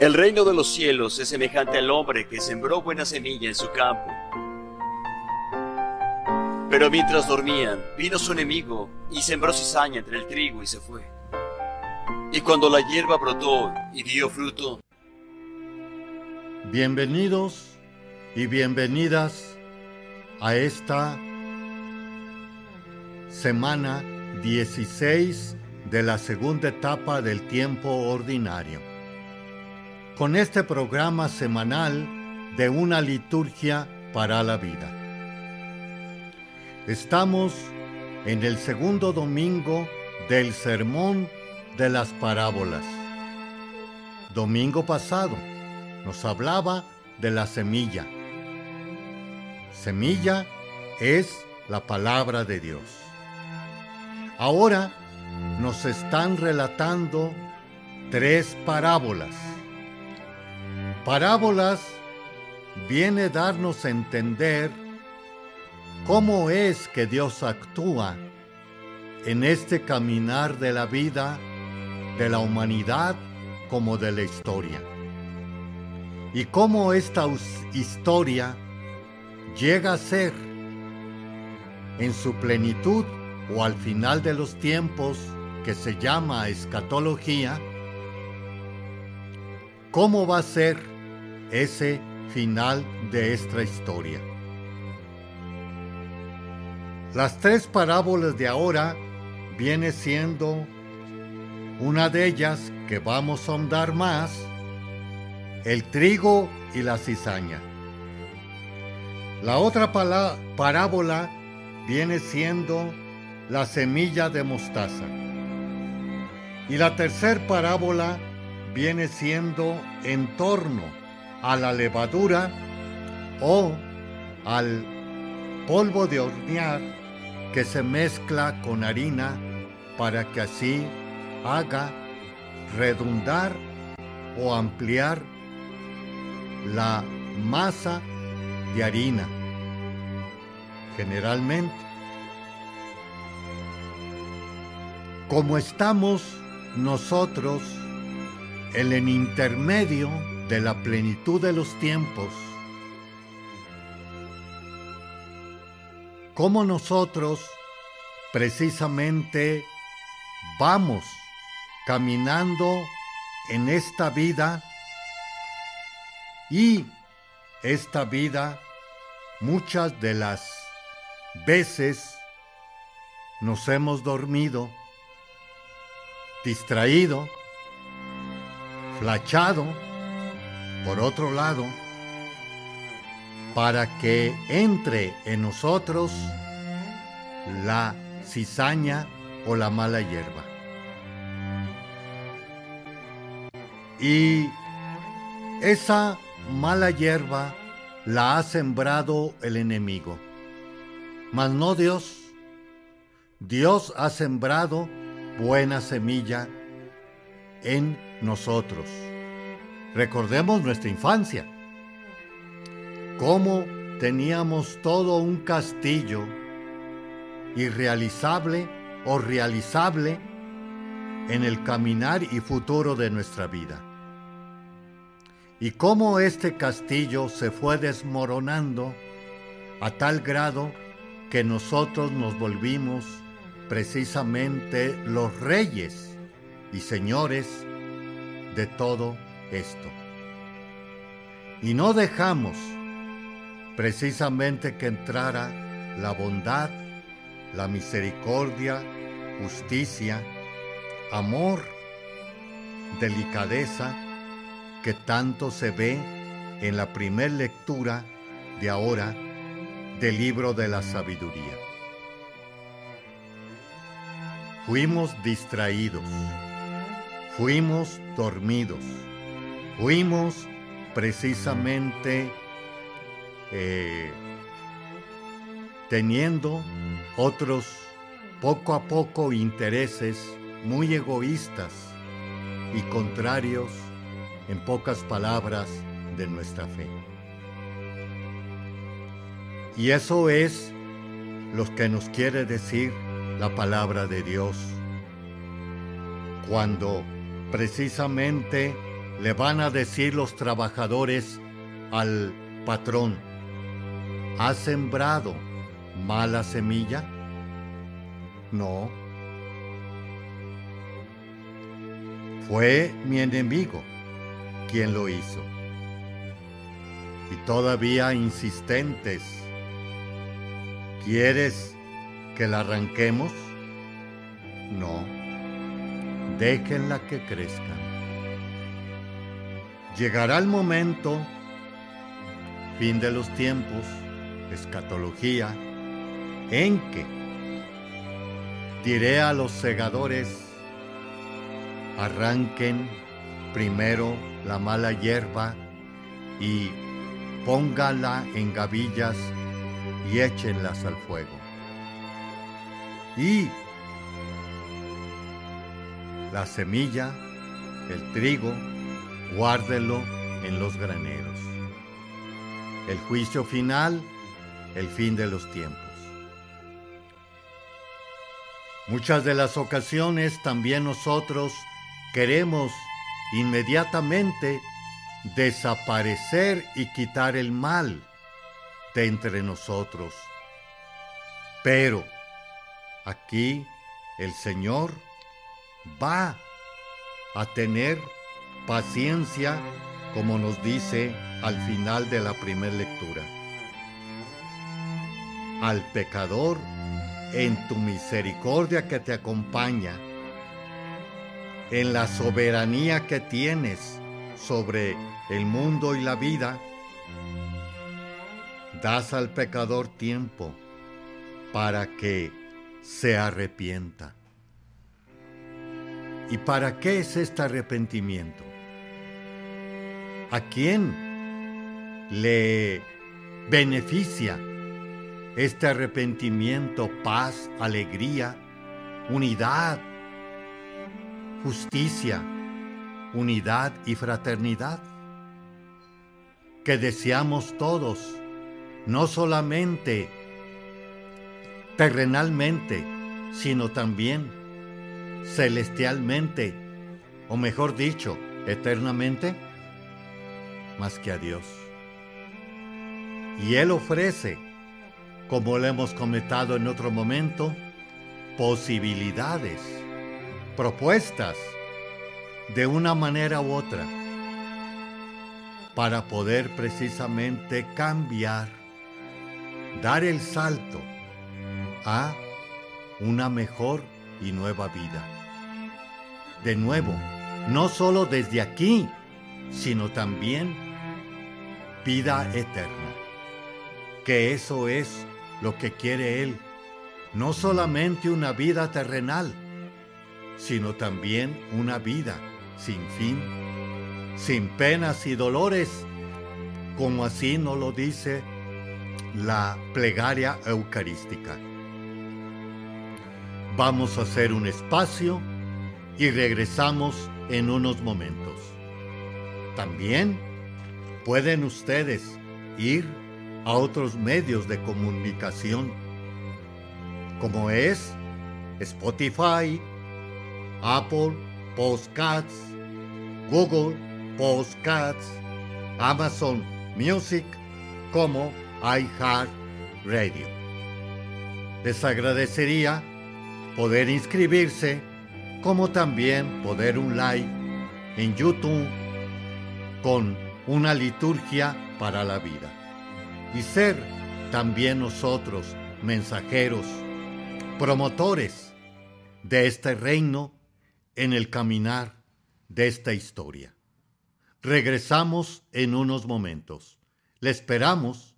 El reino de los cielos es semejante al hombre que sembró buena semilla en su campo. Pero mientras dormían, vino su enemigo y sembró cizaña entre el trigo y se fue. Y cuando la hierba brotó y dio fruto, Bienvenidos y bienvenidas a esta semana 16 de la segunda etapa del tiempo ordinario. Con este programa semanal de una liturgia para la vida. Estamos en el segundo domingo del Sermón de las Parábolas. Domingo pasado nos hablaba de la semilla. Semilla es la palabra de Dios. Ahora nos están relatando tres parábolas. Parábolas viene darnos a entender cómo es que Dios actúa en este caminar de la vida, de la humanidad como de la historia. Y cómo esta historia llega a ser en su plenitud o al final de los tiempos que se llama escatología, cómo va a ser ese final de esta historia. Las tres parábolas de ahora viene siendo una de ellas que vamos a ahondar más, el trigo y la cizaña. La otra parábola viene siendo la semilla de mostaza. Y la tercera parábola viene siendo en torno a la levadura o al polvo de hornear que se mezcla con harina para que así haga redundar o ampliar la masa de harina. Generalmente, como estamos nosotros en el intermedio de la plenitud de los tiempos, como nosotros precisamente vamos caminando en esta vida y esta vida muchas de las veces nos hemos dormido, distraído, flachado, por otro lado, para que entre en nosotros la cizaña o la mala hierba. Y esa mala hierba la ha sembrado el enemigo, mas no Dios. Dios ha sembrado buena semilla en nosotros. Recordemos nuestra infancia, cómo teníamos todo un castillo irrealizable o realizable en el caminar y futuro de nuestra vida. Y cómo este castillo se fue desmoronando a tal grado que nosotros nos volvimos precisamente los reyes y señores de todo esto. Y no dejamos precisamente que entrara la bondad, la misericordia, justicia, amor, delicadeza que tanto se ve en la primer lectura de ahora del libro de la sabiduría. Fuimos distraídos, fuimos dormidos, fuimos precisamente eh, teniendo otros poco a poco intereses muy egoístas y contrarios, en pocas palabras, de nuestra fe. Y eso es lo que nos quiere decir la palabra de Dios. Cuando precisamente le van a decir los trabajadores al patrón, ¿has sembrado mala semilla? No. Fue mi enemigo quien lo hizo. Y todavía insistentes, ¿quieres que la arranquemos? No. Déjenla que crezca. Llegará el momento, fin de los tiempos, escatología, en que diré a los segadores, arranquen primero la mala hierba y póngala en gavillas y échenlas al fuego. Y la semilla, el trigo, guárdelo en los graneros. El juicio final, el fin de los tiempos. Muchas de las ocasiones también nosotros queremos inmediatamente desaparecer y quitar el mal de entre nosotros. Pero aquí el Señor va a tener paciencia, como nos dice al final de la primera lectura. Al pecador, en tu misericordia que te acompaña, en la soberanía que tienes sobre el mundo y la vida, das al pecador tiempo para que se arrepienta. ¿Y para qué es este arrepentimiento? ¿A quién le beneficia este arrepentimiento, paz, alegría, unidad, justicia, unidad y fraternidad? Que deseamos todos, no solamente terrenalmente, sino también celestialmente, o mejor dicho, eternamente, más que a Dios. Y Él ofrece, como lo hemos comentado en otro momento, posibilidades, propuestas, de una manera u otra, para poder precisamente cambiar, dar el salto a una mejor y nueva vida. De nuevo, no solo desde aquí, sino también vida eterna. Que eso es lo que quiere Él, no solamente una vida terrenal, sino también una vida sin fin, sin penas y dolores, como así nos lo dice la plegaria eucarística. Vamos a hacer un espacio y regresamos en unos momentos. También pueden ustedes ir a otros medios de comunicación, como es Spotify, Apple Postcats, Google Postcats, Amazon Music, como iHeart Radio. Les agradecería poder inscribirse, como también poder un like en YouTube con una liturgia para la vida y ser también nosotros mensajeros, promotores de este reino en el caminar de esta historia. Regresamos en unos momentos. Le esperamos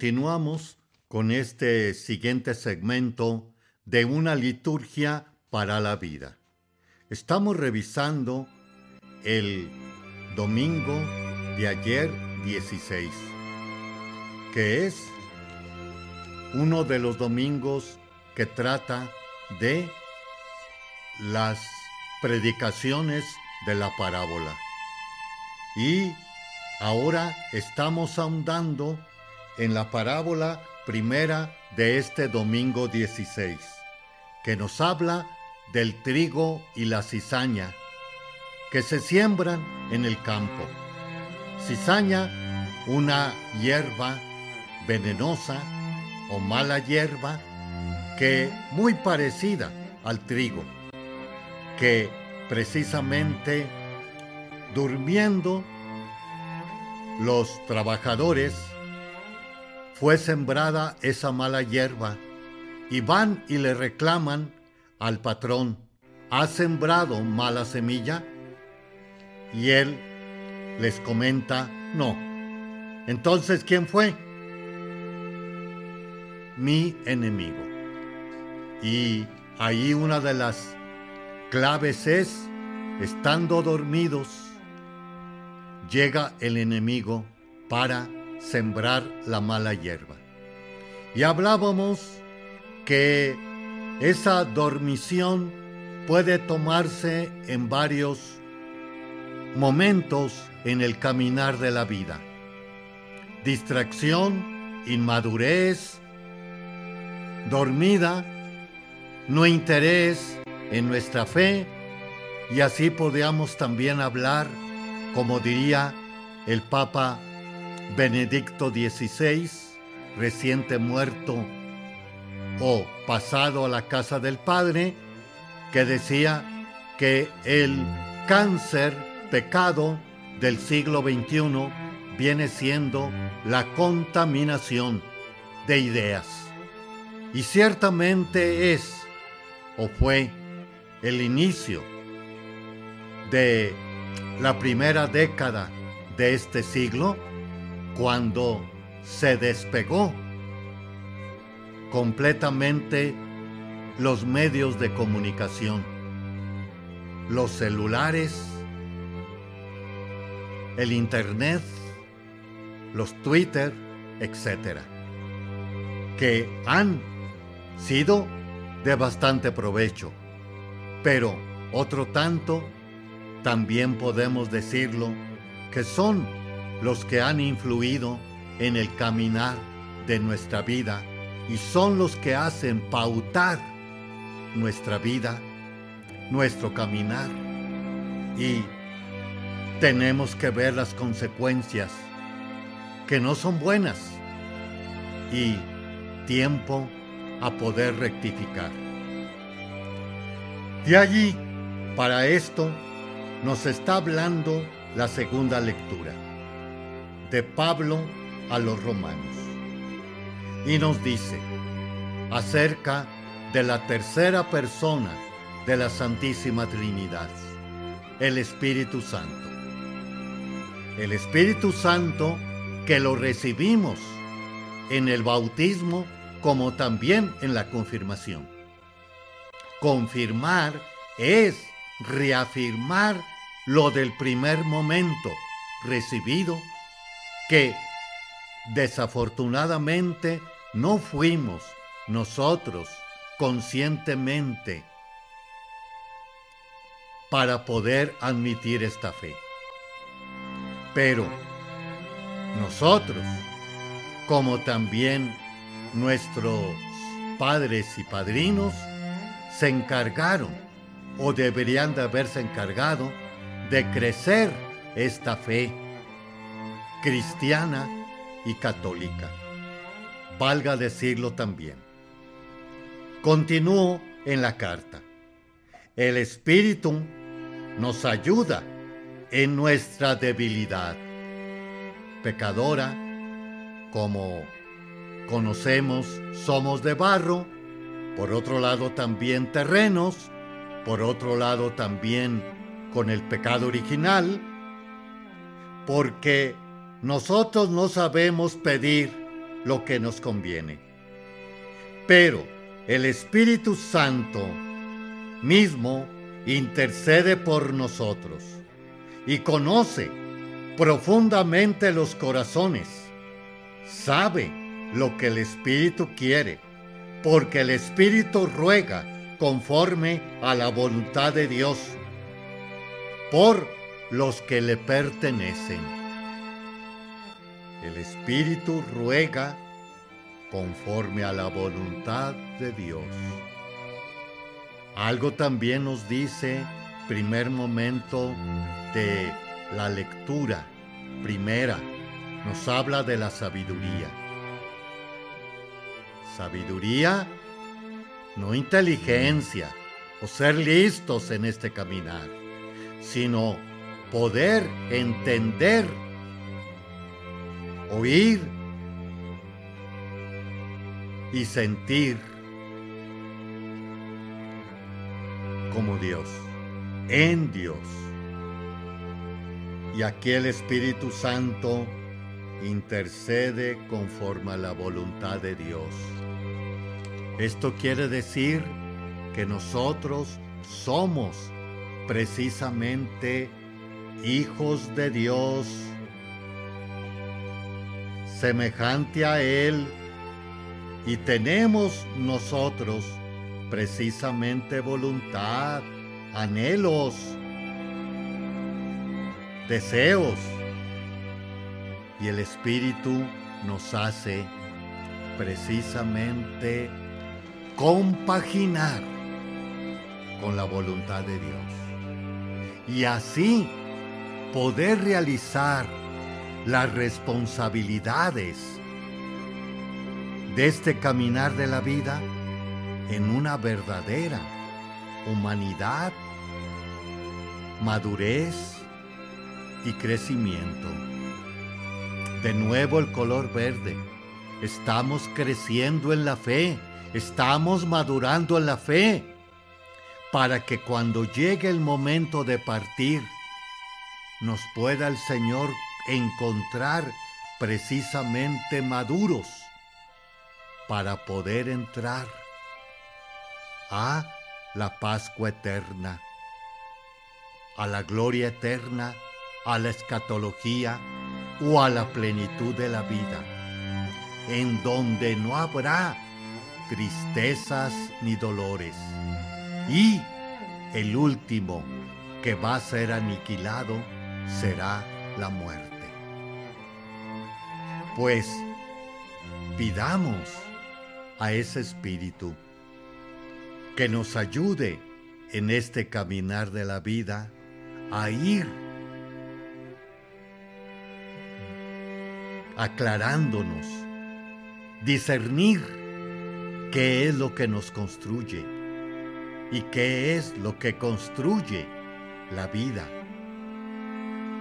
continuamos con este siguiente segmento de una liturgia para la vida. Estamos revisando el domingo de ayer 16, que es uno de los domingos que trata de las predicaciones de la parábola. Y ahora estamos ahondando en la parábola primera de este domingo 16, que nos habla del trigo y la cizaña, que se siembran en el campo. Cizaña, una hierba venenosa o mala hierba, que muy parecida al trigo, que precisamente durmiendo los trabajadores fue sembrada esa mala hierba y van y le reclaman al patrón, ¿ha sembrado mala semilla? Y él les comenta, no. Entonces, ¿quién fue? Mi enemigo. Y ahí una de las claves es, estando dormidos, llega el enemigo para sembrar la mala hierba. Y hablábamos que esa dormición puede tomarse en varios momentos en el caminar de la vida. Distracción, inmadurez, dormida, no interés en nuestra fe y así podríamos también hablar, como diría el Papa Benedicto XVI, reciente muerto o pasado a la casa del Padre, que decía que el cáncer, pecado del siglo XXI, viene siendo la contaminación de ideas. Y ciertamente es o fue el inicio de la primera década de este siglo cuando se despegó completamente los medios de comunicación, los celulares, el Internet, los Twitter, etc., que han sido de bastante provecho, pero otro tanto, también podemos decirlo, que son los que han influido en el caminar de nuestra vida y son los que hacen pautar nuestra vida, nuestro caminar. Y tenemos que ver las consecuencias que no son buenas y tiempo a poder rectificar. De allí, para esto, nos está hablando la segunda lectura de Pablo a los romanos. Y nos dice acerca de la tercera persona de la Santísima Trinidad, el Espíritu Santo. El Espíritu Santo que lo recibimos en el bautismo como también en la confirmación. Confirmar es reafirmar lo del primer momento recibido que desafortunadamente no fuimos nosotros conscientemente para poder admitir esta fe. Pero nosotros, como también nuestros padres y padrinos, se encargaron o deberían de haberse encargado de crecer esta fe cristiana y católica. Valga decirlo también. Continúo en la carta. El Espíritu nos ayuda en nuestra debilidad. Pecadora, como conocemos, somos de barro, por otro lado también terrenos, por otro lado también con el pecado original, porque nosotros no sabemos pedir lo que nos conviene. Pero el Espíritu Santo mismo intercede por nosotros y conoce profundamente los corazones. Sabe lo que el Espíritu quiere, porque el Espíritu ruega conforme a la voluntad de Dios por los que le pertenecen. El Espíritu ruega conforme a la voluntad de Dios. Algo también nos dice primer momento de la lectura primera, nos habla de la sabiduría. Sabiduría, no inteligencia o ser listos en este caminar, sino poder entender, oír y sentir como Dios, en Dios. Y aquí el Espíritu Santo intercede conforme a la voluntad de Dios. Esto quiere decir que nosotros somos precisamente hijos de Dios, semejante a Él, y tenemos nosotros precisamente voluntad, anhelos, deseos. Y el Espíritu nos hace precisamente compaginar con la voluntad de Dios. Y así poder realizar las responsabilidades de este caminar de la vida en una verdadera humanidad, madurez y crecimiento. De nuevo el color verde. Estamos creciendo en la fe, estamos madurando en la fe, para que cuando llegue el momento de partir, nos pueda el Señor encontrar precisamente maduros para poder entrar a la Pascua eterna, a la gloria eterna, a la escatología o a la plenitud de la vida, en donde no habrá tristezas ni dolores. Y el último que va a ser aniquilado será la muerte. Pues pidamos a ese espíritu que nos ayude en este caminar de la vida a ir aclarándonos, discernir qué es lo que nos construye y qué es lo que construye la vida,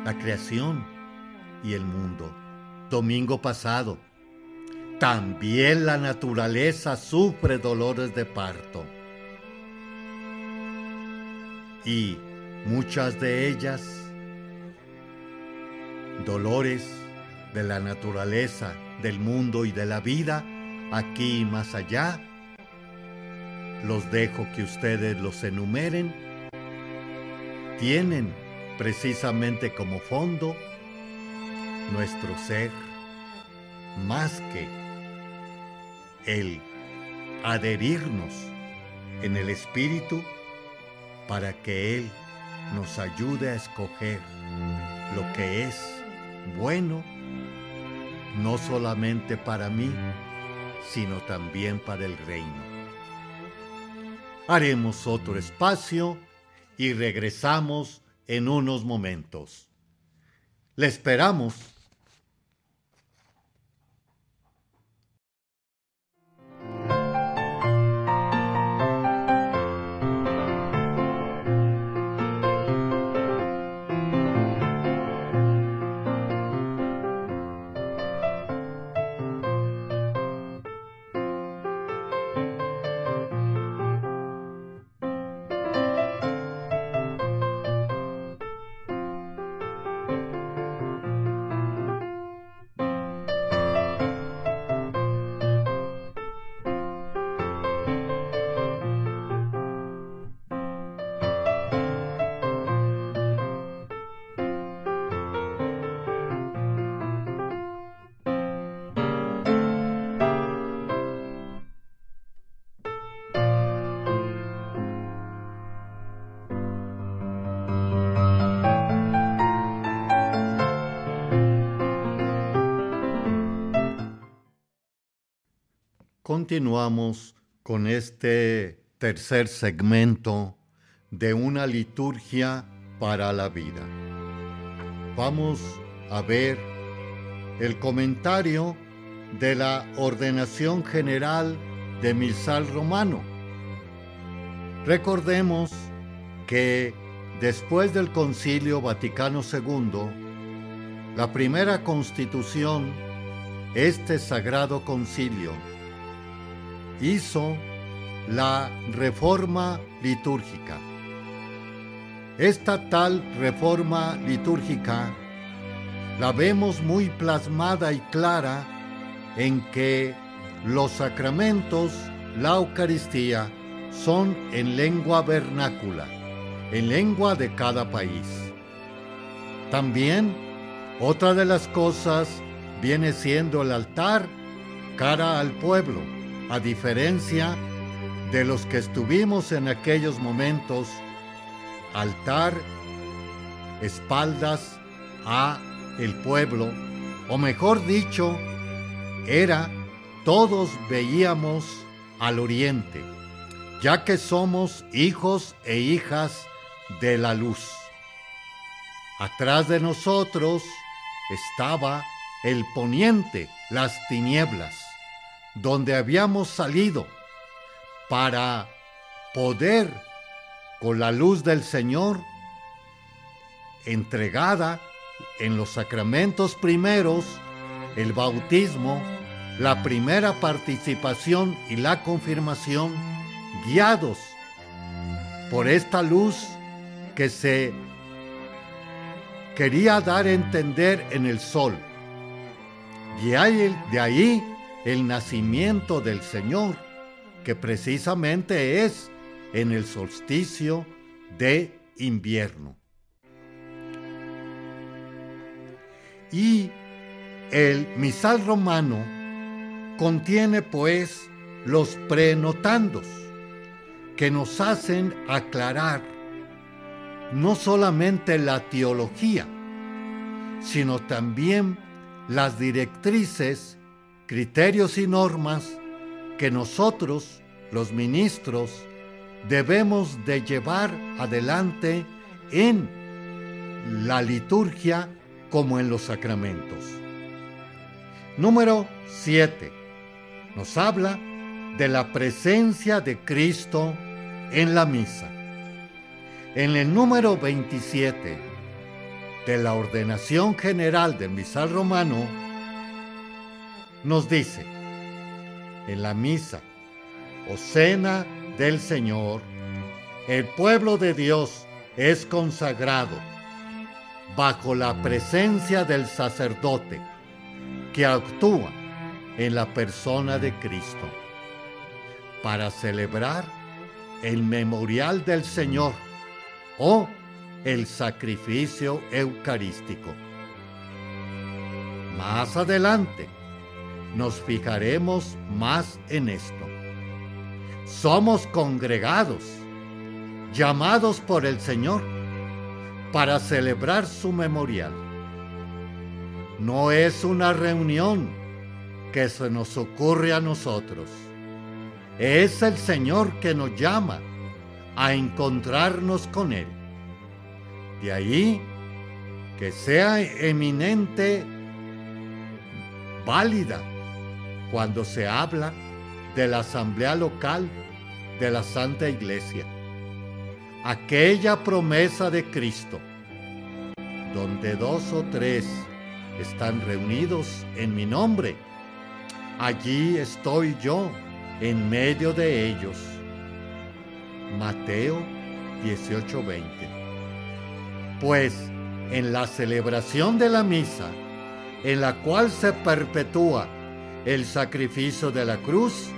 la creación y el mundo. Domingo pasado, también la naturaleza sufre dolores de parto y muchas de ellas dolores de la naturaleza, del mundo y de la vida, aquí y más allá. Los dejo que ustedes los enumeren. Tienen precisamente como fondo nuestro ser más que el adherirnos en el espíritu para que Él nos ayude a escoger lo que es bueno, no solamente para mí, sino también para el reino. Haremos otro espacio y regresamos en unos momentos. Le esperamos Continuamos con este tercer segmento de una liturgia para la vida. Vamos a ver el comentario de la ordenación general de Misal Romano. Recordemos que después del Concilio Vaticano II, la primera constitución, este Sagrado Concilio, hizo la reforma litúrgica. Esta tal reforma litúrgica la vemos muy plasmada y clara en que los sacramentos, la Eucaristía, son en lengua vernácula, en lengua de cada país. También, otra de las cosas viene siendo el altar cara al pueblo, a diferencia de los que estuvimos en aquellos momentos, altar, espaldas a el pueblo, o mejor dicho, era todos veíamos al oriente, ya que somos hijos e hijas de la luz. Atrás de nosotros estaba el poniente, las tinieblas, donde habíamos salido para poder, con la luz del Señor, entregada en los sacramentos primeros, el bautismo, la primera participación y la confirmación, guiados por esta luz que se quería dar a entender en el sol. Ahí, de ahí el nacimiento del Señor, que precisamente es en el solsticio de invierno. Y el misal romano contiene pues los prenotandos que nos hacen aclarar no solamente la teología, sino también las directrices, criterios y normas que nosotros, los ministros, debemos de llevar adelante en la liturgia como en los sacramentos. Número 7. Nos habla de la presencia de Cristo en la misa. En el número 27 de la ordenación general del misal romano, nos dice, en la misa o cena del Señor, el pueblo de Dios es consagrado bajo la presencia del sacerdote que actúa en la persona de Cristo para celebrar el memorial del Señor o el sacrificio eucarístico. Más adelante nos fijaremos más en esto. Somos congregados, llamados por el Señor para celebrar su memorial. No es una reunión que se nos ocurre a nosotros. Es el Señor que nos llama a encontrarnos con Él. De ahí que sea eminente, válida, cuando se habla de la asamblea local de la Santa Iglesia aquella promesa de Cristo, donde dos o tres están reunidos en mi nombre, allí estoy yo en medio de ellos. Mateo 18:20. Pues en la celebración de la misa, en la cual se perpetúa el sacrificio de la cruz,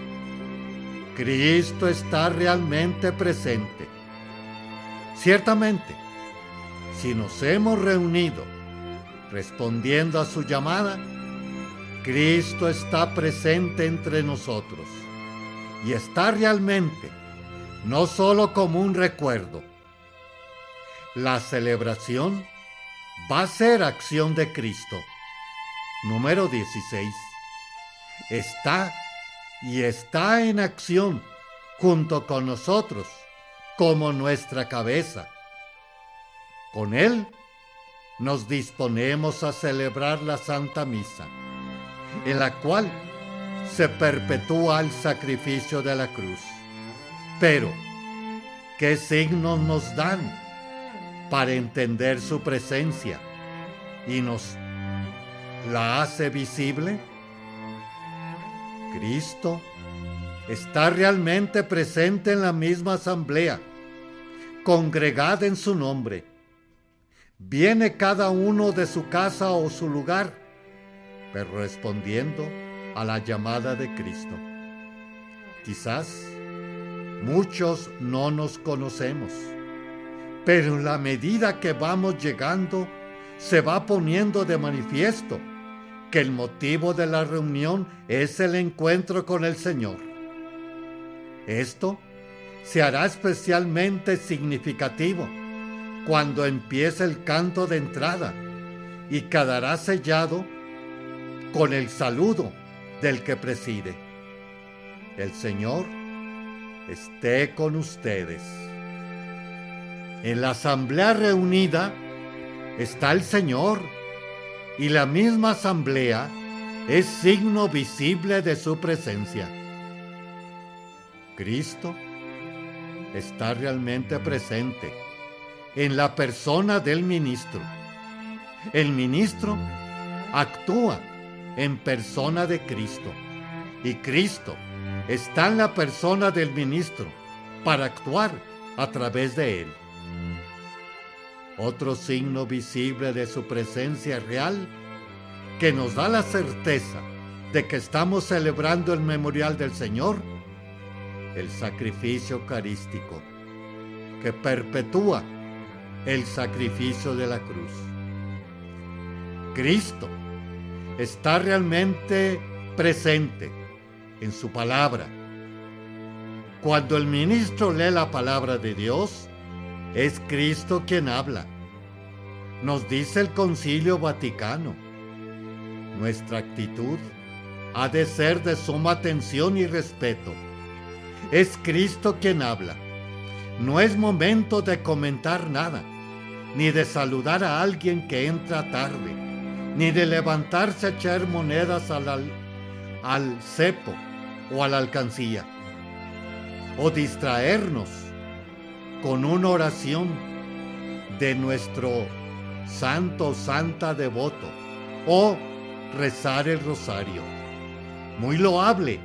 Cristo está realmente presente Ciertamente, si nos hemos reunido respondiendo a su llamada, Cristo está presente entre nosotros y está realmente no solo como un recuerdo. La celebración va a ser acción de Cristo. Número 16. Está y está en acción junto con nosotros como nuestra cabeza. Con Él nos disponemos a celebrar la Santa Misa, en la cual se perpetúa el sacrificio de la cruz. Pero, ¿qué signos nos dan para entender su presencia y nos la hace visible? Cristo está realmente presente en la misma asamblea, congregada en su nombre. Viene cada uno de su casa o su lugar, pero respondiendo a la llamada de Cristo. Quizás muchos no nos conocemos, pero en la medida que vamos llegando, se va poniendo de manifiesto que el motivo de la reunión es el encuentro con el Señor. Esto se hará especialmente significativo cuando empiece el canto de entrada y quedará sellado con el saludo del que preside. El Señor esté con ustedes. En la asamblea reunida está el Señor y la misma asamblea es signo visible de su presencia. Cristo está realmente presente en la persona del ministro. El ministro actúa en persona de Cristo y Cristo está en la persona del ministro para actuar a través de él. Otro signo visible de su presencia real que nos da la certeza de que estamos celebrando el memorial del Señor, el sacrificio eucarístico, que perpetúa el sacrificio de la cruz. Cristo está realmente presente en su palabra. Cuando el ministro lee la palabra de Dios, es Cristo quien habla. Nos dice el Concilio Vaticano. Nuestra actitud ha de ser de suma atención y respeto. Es Cristo quien habla. No es momento de comentar nada, ni de saludar a alguien que entra tarde, ni de levantarse a echar monedas al, al cepo o a la alcancía, o distraernos con una oración de nuestro santo santa devoto, o rezar el rosario. Muy loable,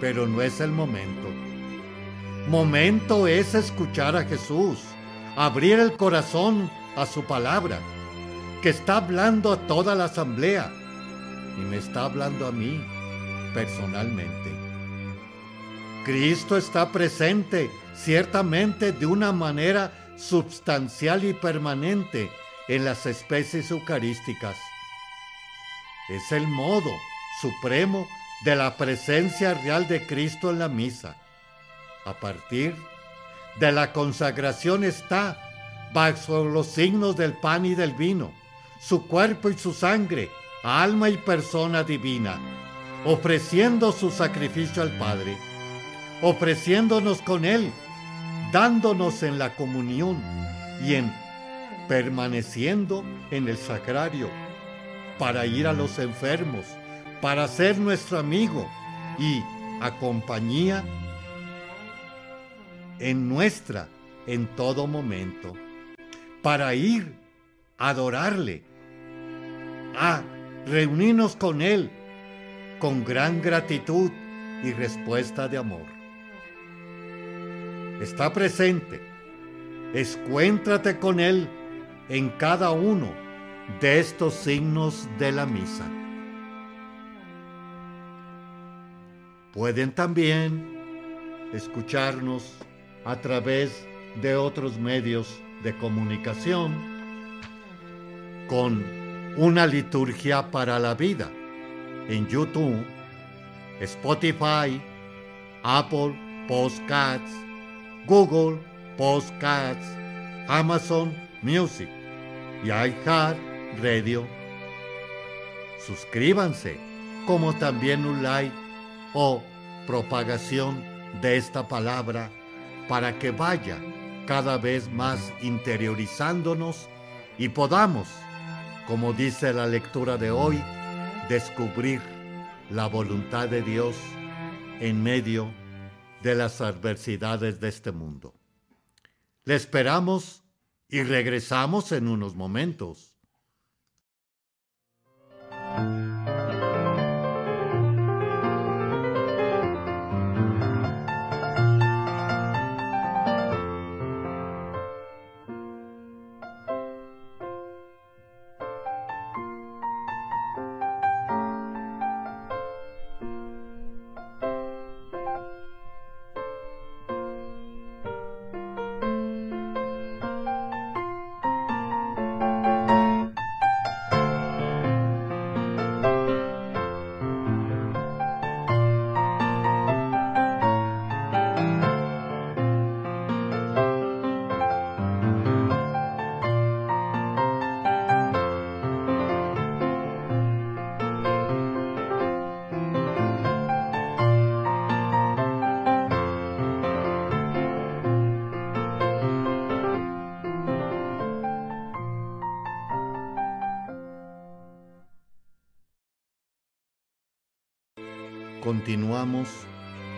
pero no es el momento. Momento es escuchar a Jesús, abrir el corazón a su palabra, que está hablando a toda la asamblea y me está hablando a mí personalmente. Cristo está presente ciertamente de una manera substancial y permanente en las especies eucarísticas. Es el modo supremo de la presencia real de Cristo en la misa. A partir de la consagración está, bajo los signos del pan y del vino, su cuerpo y su sangre, alma y persona divina, ofreciendo su sacrificio al Padre, ofreciéndonos con Él, dándonos en la comunión y en permaneciendo en el sagrario para ir a los enfermos, para ser nuestro amigo y a compañía en nuestra en todo momento, para ir a adorarle, a reunirnos con Él con gran gratitud y respuesta de amor. Está presente, escuéntrate con Él en cada uno de estos signos de la misa. Pueden también escucharnos a través de otros medios de comunicación con una liturgia para la vida en YouTube, Spotify, Apple Podcasts, Google Podcasts, Amazon Music y Radio. Suscríbanse, como también un like o propagación de esta palabra para que vaya cada vez más interiorizándonos y podamos, como dice la lectura de hoy, descubrir la voluntad de Dios en medio de las adversidades de este mundo. Le esperamos y regresamos en unos momentos.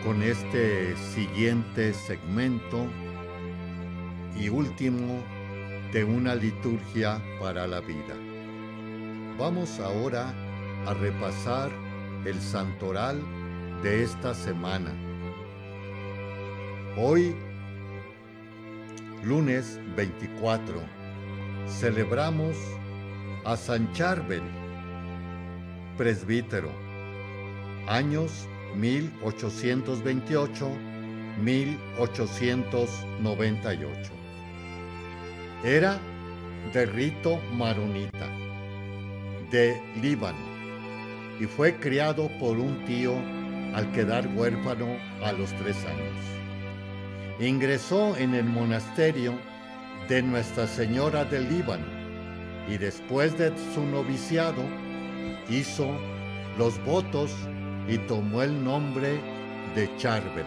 Con este siguiente segmento y último de una liturgia para la vida. Vamos ahora a repasar el santoral de esta semana. Hoy, lunes 24, celebramos a San Charbel, presbítero años 1828-1898. Era de rito maronita, de Líbano, y fue criado por un tío al quedar huérfano a los tres años. Ingresó en el monasterio de Nuestra Señora del Líbano y después de su noviciado hizo los votos y tomó el nombre de Charbel,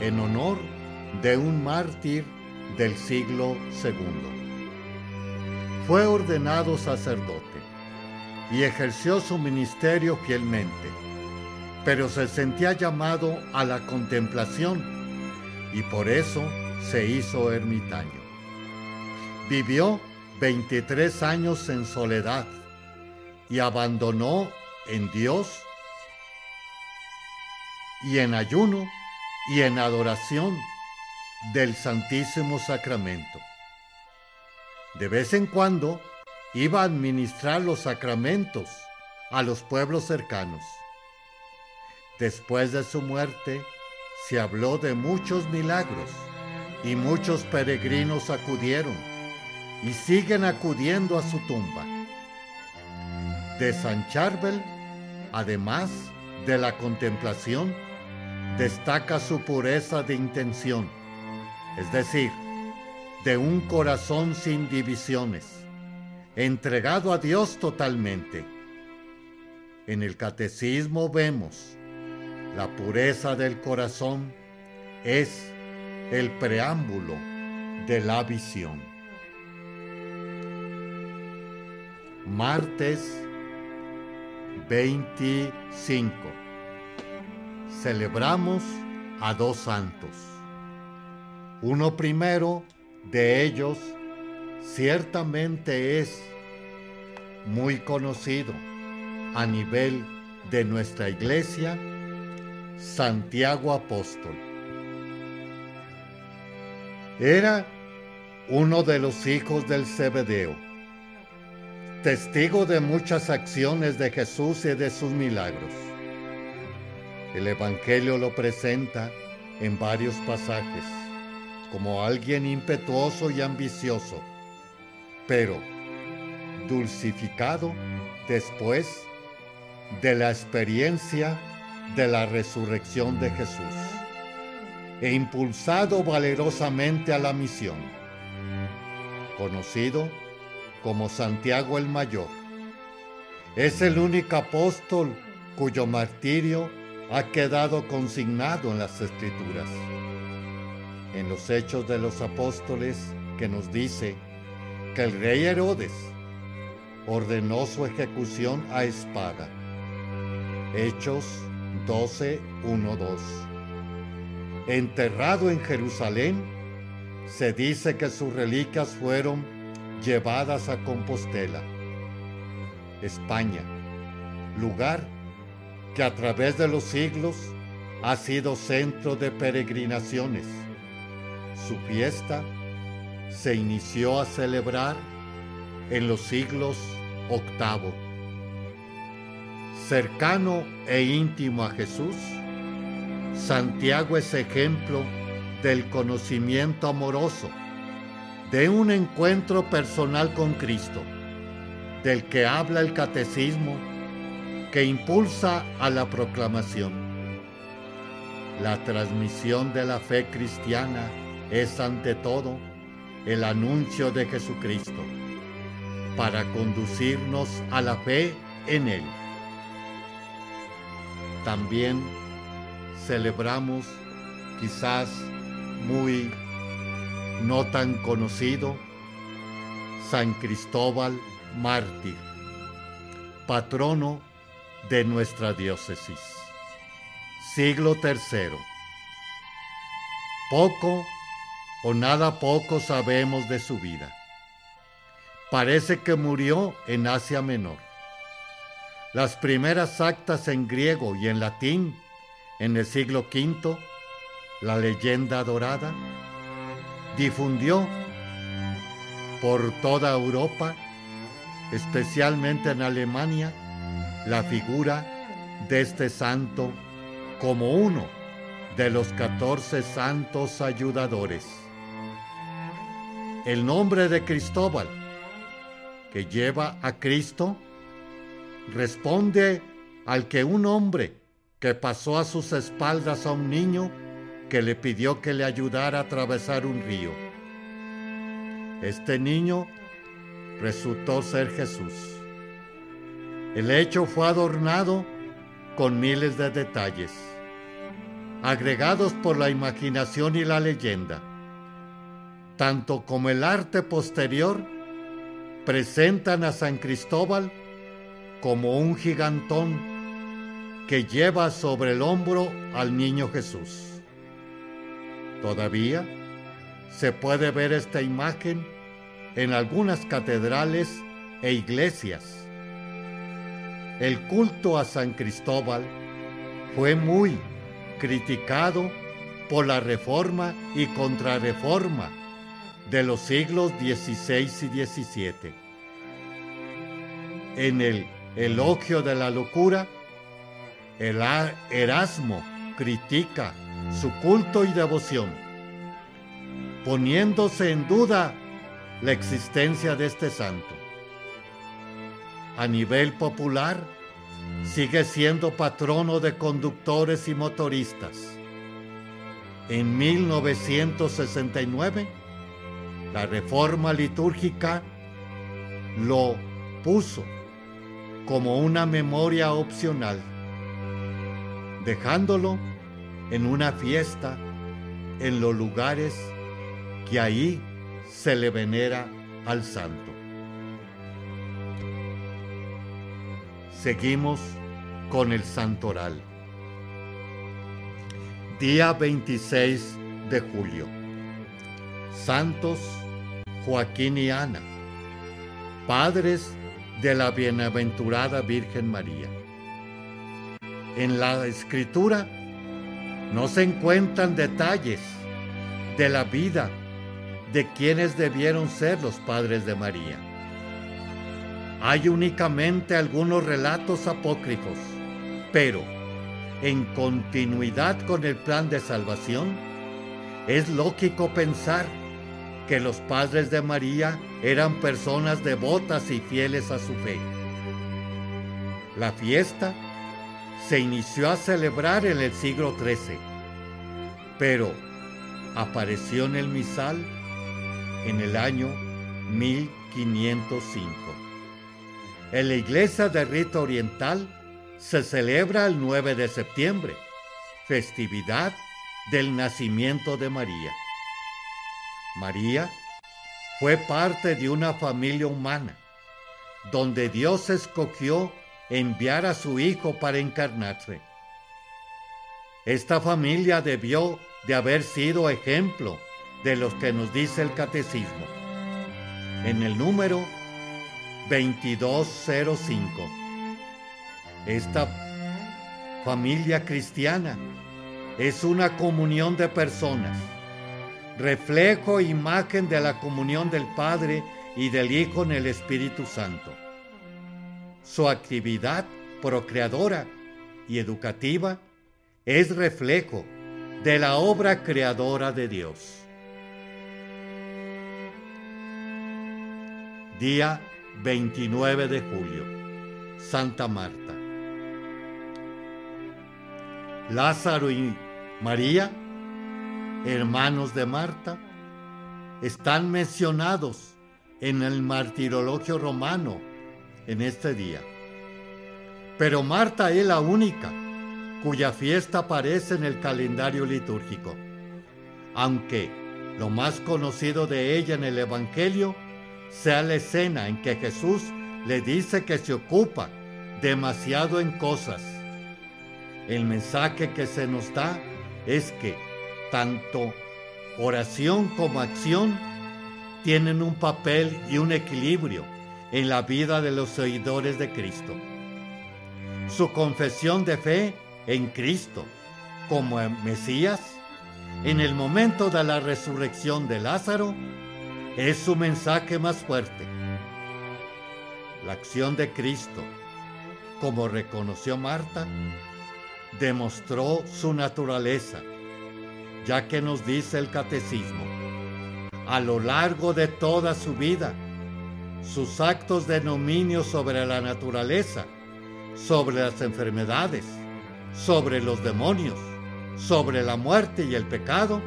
en honor de un mártir del siglo II. Fue ordenado sacerdote y ejerció su ministerio fielmente, pero se sentía llamado a la contemplación y por eso se hizo ermitaño. Vivió 23 años en soledad y abandonó en Dios y en ayuno y en adoración del Santísimo Sacramento. De vez en cuando iba a administrar los sacramentos a los pueblos cercanos. Después de su muerte, se habló de muchos milagros y muchos peregrinos acudieron y siguen acudiendo a su tumba. De San Charbel, además de la contemplación, destaca su pureza de intención, es decir, de un corazón sin divisiones, entregado a Dios totalmente. En el catecismo vemos la pureza del corazón es el preámbulo de la visión. Martes 25 celebramos a dos santos. Uno primero de ellos ciertamente es muy conocido a nivel de nuestra iglesia, Santiago Apóstol. Era uno de los hijos del Zebedeo, testigo de muchas acciones de Jesús y de sus milagros el Evangelio lo presenta en varios pasajes como alguien impetuoso y ambicioso, pero dulcificado después de la experiencia de la resurrección de Jesús e impulsado valerosamente a la misión, conocido como Santiago el Mayor. Es el único apóstol cuyo martirio ha quedado consignado en las escrituras. En los hechos de los apóstoles que nos dice que el rey Herodes ordenó su ejecución a espada. Hechos 12, 1, 2. Enterrado en Jerusalén, se dice que sus reliquias fueron llevadas a Compostela, España, lugar que a través de los siglos ha sido centro de peregrinaciones. Su fiesta se inició a celebrar en los siglos octavo. Cercano e íntimo a Jesús, Santiago es ejemplo del conocimiento amoroso, de un encuentro personal con Cristo, del que habla el catecismo, que impulsa a la proclamación. La transmisión de la fe cristiana es ante todo el anuncio de Jesucristo para conducirnos a la fe en Él. También celebramos, quizás muy no tan conocido, San Cristóbal Mártir, patrono de nuestra diócesis. Siglo III. Poco o nada poco sabemos de su vida. Parece que murió en Asia Menor. Las primeras actas en griego y en latín en el siglo V, la leyenda dorada, difundió por toda Europa, especialmente en Alemania, la figura de este santo como uno de los catorce santos ayudadores. El nombre de Cristóbal, que lleva a Cristo, responde al que un hombre que pasó a sus espaldas a un niño que le pidió que le ayudara a atravesar un río. Este niño resultó ser Jesús. El hecho fue adornado con miles de detalles, agregados por la imaginación y la leyenda tanto como el arte posterior, presentan a San Cristóbal como un gigantón que lleva sobre el hombro al niño Jesús. Todavía se puede ver esta imagen en algunas catedrales e iglesias. El culto a San Cristóbal fue muy criticado por la reforma y contrarreforma de los siglos XVI y XVII. En el Elogio de la Locura, el Erasmo critica su culto y devoción, poniéndose en duda la existencia de este santo. A nivel popular, sigue siendo patrono de conductores y motoristas. En 1969, la reforma litúrgica lo puso como una memoria opcional, dejándolo en una fiesta en los lugares que ahí se le venera al santo. Seguimos con el santoral. Día 26 de julio. Santos Joaquín y Ana, padres de la bienaventurada Virgen María. En la escritura no se encuentran detalles de la vida de quienes debieron ser los padres de María. Hay únicamente algunos relatos apócrifos, pero en continuidad con el plan de salvación, es lógico pensar que los padres de María eran personas devotas y fieles a su fe. La fiesta se inició a celebrar en el siglo XIII, pero apareció en el misal en el año 1505. En la iglesia de rito oriental se celebra el 9 de septiembre, festividad del nacimiento de María. María fue parte de una familia humana, donde Dios escogió enviar a su Hijo para encarnarse. Esta familia debió de haber sido ejemplo de los que nos dice el catecismo. En el número 2205. Esta familia cristiana es una comunión de personas, reflejo e imagen de la comunión del Padre y del Hijo en el Espíritu Santo. Su actividad procreadora y educativa es reflejo de la obra creadora de Dios. Día 29 de julio, Santa Marta. Lázaro y María, hermanos de Marta, están mencionados en el martirologio romano en este día. Pero Marta es la única cuya fiesta aparece en el calendario litúrgico, aunque lo más conocido de ella en el Evangelio sea la escena en que Jesús le dice que se ocupa demasiado en cosas. El mensaje que se nos da es que tanto oración como acción tienen un papel y un equilibrio en la vida de los oidores de Cristo. Su confesión de fe en Cristo como Mesías en el momento de la resurrección de Lázaro es su mensaje más fuerte. La acción de Cristo, como reconoció Marta, demostró su naturaleza, ya que nos dice el catecismo, a lo largo de toda su vida, sus actos de dominio sobre la naturaleza, sobre las enfermedades, sobre los demonios, sobre la muerte y el pecado,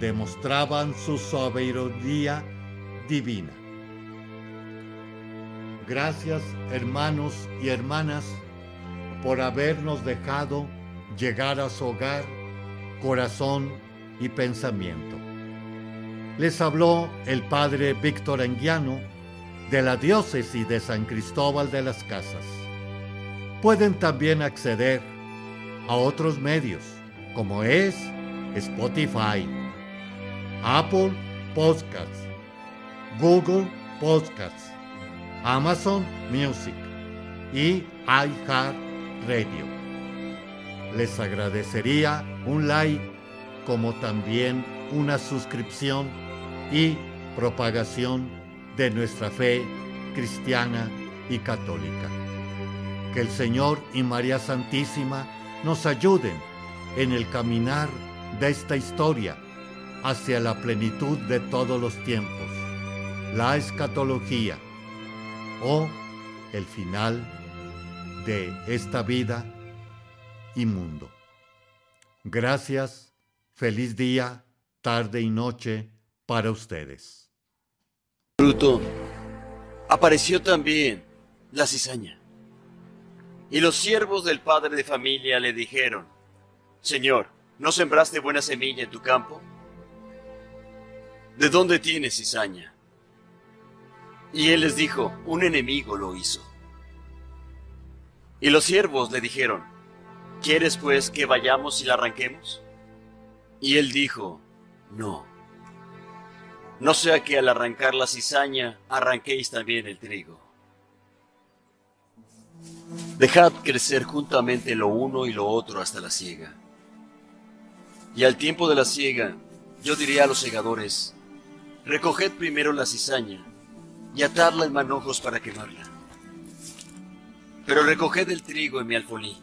demostraban su sabiduría divina. Gracias hermanos y hermanas por habernos dejado llegar a su hogar, corazón y pensamiento. Les habló el padre Víctor Anguiano de la diócesis de San Cristóbal de las Casas. Pueden también acceder a otros medios como es Spotify, Apple Podcasts, Google Podcasts, Amazon Music y iHeartRadio. Les agradecería un like como también una suscripción y propagación de nuestra fe cristiana y católica. Que el Señor y María Santísima nos ayuden en el caminar de esta historia hacia la plenitud de todos los tiempos, la escatología o el final de esta vida y mundo. Gracias, feliz día, tarde y noche para ustedes. Fruto, apareció también la cizaña. Y los siervos del padre de familia le dijeron, Señor, ¿no sembraste buena semilla en tu campo? ¿De dónde tienes cizaña? Y él les dijo, un enemigo lo hizo. Y los siervos le dijeron, ¿quieres pues que vayamos y la arranquemos? Y él dijo, no. No sea que al arrancar la cizaña arranquéis también el trigo. Dejad crecer juntamente lo uno y lo otro hasta la siega. Y al tiempo de la siega, yo diría a los segadores, Recoged primero la cizaña y atadla en manojos para quemarla. Pero recoged el trigo en mi alfolí